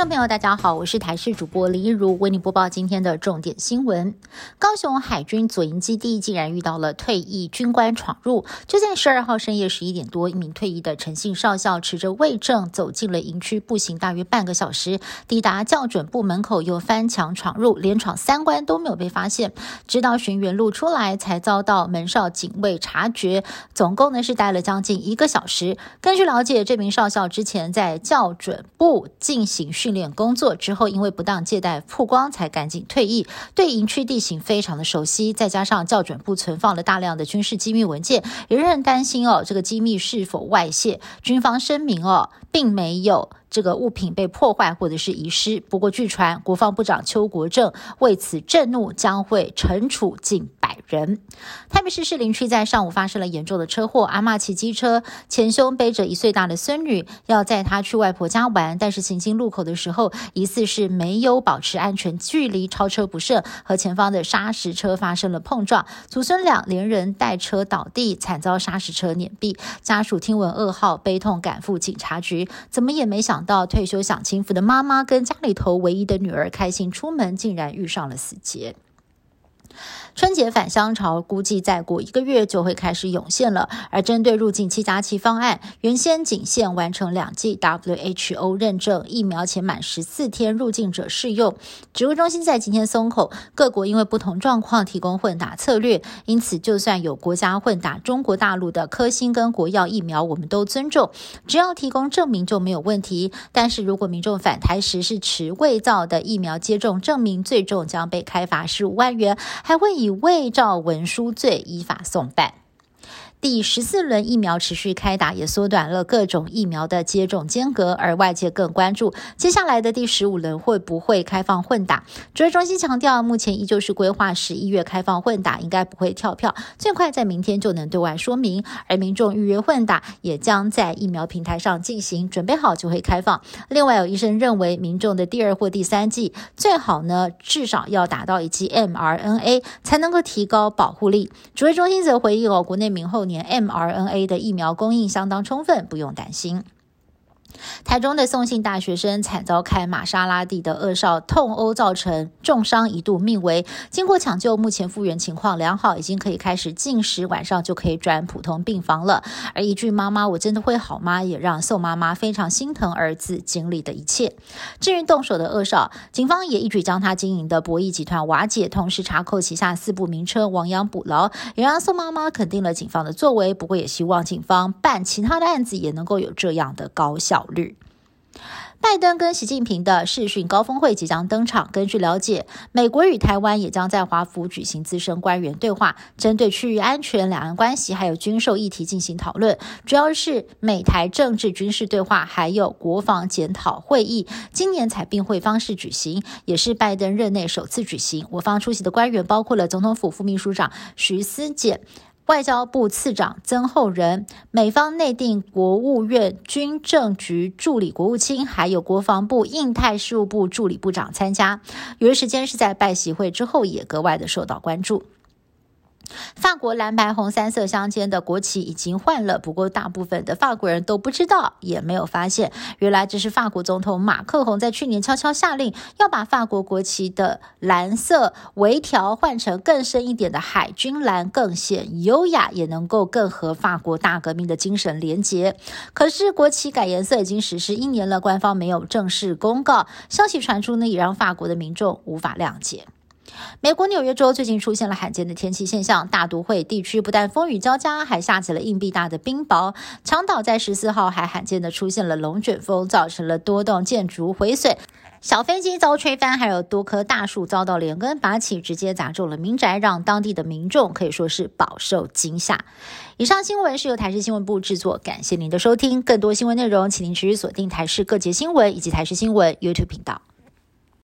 众朋友，大家好，我是台视主播林一如，为你播报今天的重点新闻。高雄海军左营基地竟然遇到了退役军官闯入。就在十二号深夜十一点多，一名退役的陈姓少校持着卫证走进了营区，步行大约半个小时，抵达校准部门口，又翻墙闯入，连闯三关都没有被发现，直到巡原路出来，才遭到门哨警卫察觉。总共呢是待了将近一个小时。根据了解，这名少校之前在校准部进行。训训练工作之后，因为不当借贷曝光，才赶紧退役。对营区地形非常的熟悉，再加上校准部存放了大量的军事机密文件，也让人担心哦，这个机密是否外泄？军方声明哦，并没有。这个物品被破坏或者是遗失。不过，据传国防部长邱国正为此震怒，将会惩处警人。台北市士林区在上午发生了严重的车祸，阿妈骑机车，前胸背着一岁大的孙女，要载她去外婆家玩，但是行经路口的时候，疑似是没有保持安全距离，超车不慎，和前方的砂石车发生了碰撞，祖孙俩连人带车倒地，惨遭砂石车碾毙。家属听闻噩耗，悲痛赶赴警察局，怎么也没想。到退休享清福的妈妈跟家里头唯一的女儿开心出门，竟然遇上了死劫。春节返乡潮估计再过一个月就会开始涌现了。而针对入境七加七方案，原先仅限完成两剂 WHO 认证疫苗且满十四天入境者适用。指挥中心在今天松口，各国因为不同状况提供混打策略，因此就算有国家混打中国大陆的科兴跟国药疫苗，我们都尊重，只要提供证明就没有问题。但是如果民众返台时是持伪造的疫苗接种证明，最重将被开罚十五万元，还会。以伪造文书罪依法送办。第十四轮疫苗持续开打，也缩短了各种疫苗的接种间隔，而外界更关注接下来的第十五轮会不会开放混打。指挥中心强调，目前依旧是规划十一月开放混打，应该不会跳票，最快在明天就能对外说明。而民众预约混打也将在疫苗平台上进行，准备好就会开放。另外，有医生认为，民众的第二或第三剂最好呢，至少要打到一剂 mRNA 才能够提高保护力。指挥中心则回应哦，国内明后。年 mRNA 的疫苗供应相当充分，不用担心。台中的宋姓大学生惨遭开玛莎拉蒂的恶少痛殴，造成重伤，一度命危。经过抢救，目前复原情况良好，已经可以开始进食，晚上就可以转普通病房了。而一句“妈妈，我真的会好吗？”也让宋妈妈非常心疼儿子经历的一切。至于动手的恶少，警方也一举将他经营的博弈集团瓦解，同时查扣旗下四部名车，亡羊补牢，也让宋妈妈肯定了警方的作为。不过，也希望警方办其他的案子也能够有这样的高效率。拜登跟习近平的视讯高峰会即将登场。根据了解，美国与台湾也将在华府举行资深官员对话，针对区域安全、两岸关系还有军售议题进行讨论，主要是美台政治军事对话，还有国防检讨会议。今年采并会方式举行，也是拜登任内首次举行。我方出席的官员包括了总统府副秘书长徐思俭。外交部次长曾厚仁、美方内定国务院军政局助理国务卿，还有国防部印太事务部助理部长参加。有的时间是在拜席会之后，也格外的受到关注。法国蓝白红三色相间的国旗已经换了，不过大部分的法国人都不知道，也没有发现，原来这是法国总统马克宏在去年悄悄下令，要把法国国旗的蓝色微调换成更深一点的海军蓝，更显优雅，也能够更和法国大革命的精神连结。可是国旗改颜色已经实施一年了，官方没有正式公告，消息传出呢，也让法国的民众无法谅解。美国纽约州最近出现了罕见的天气现象，大都会地区不但风雨交加，还下起了硬币大的冰雹。长岛在十四号还罕见的出现了龙卷风，造成了多栋建筑毁损，小飞机遭吹翻，还有多棵大树遭到连根拔起，直接砸中了民宅，让当地的民众可以说是饱受惊吓。以上新闻是由台视新闻部制作，感谢您的收听。更多新闻内容，请您持续锁定台视各节新闻以及台视新闻 YouTube 频道。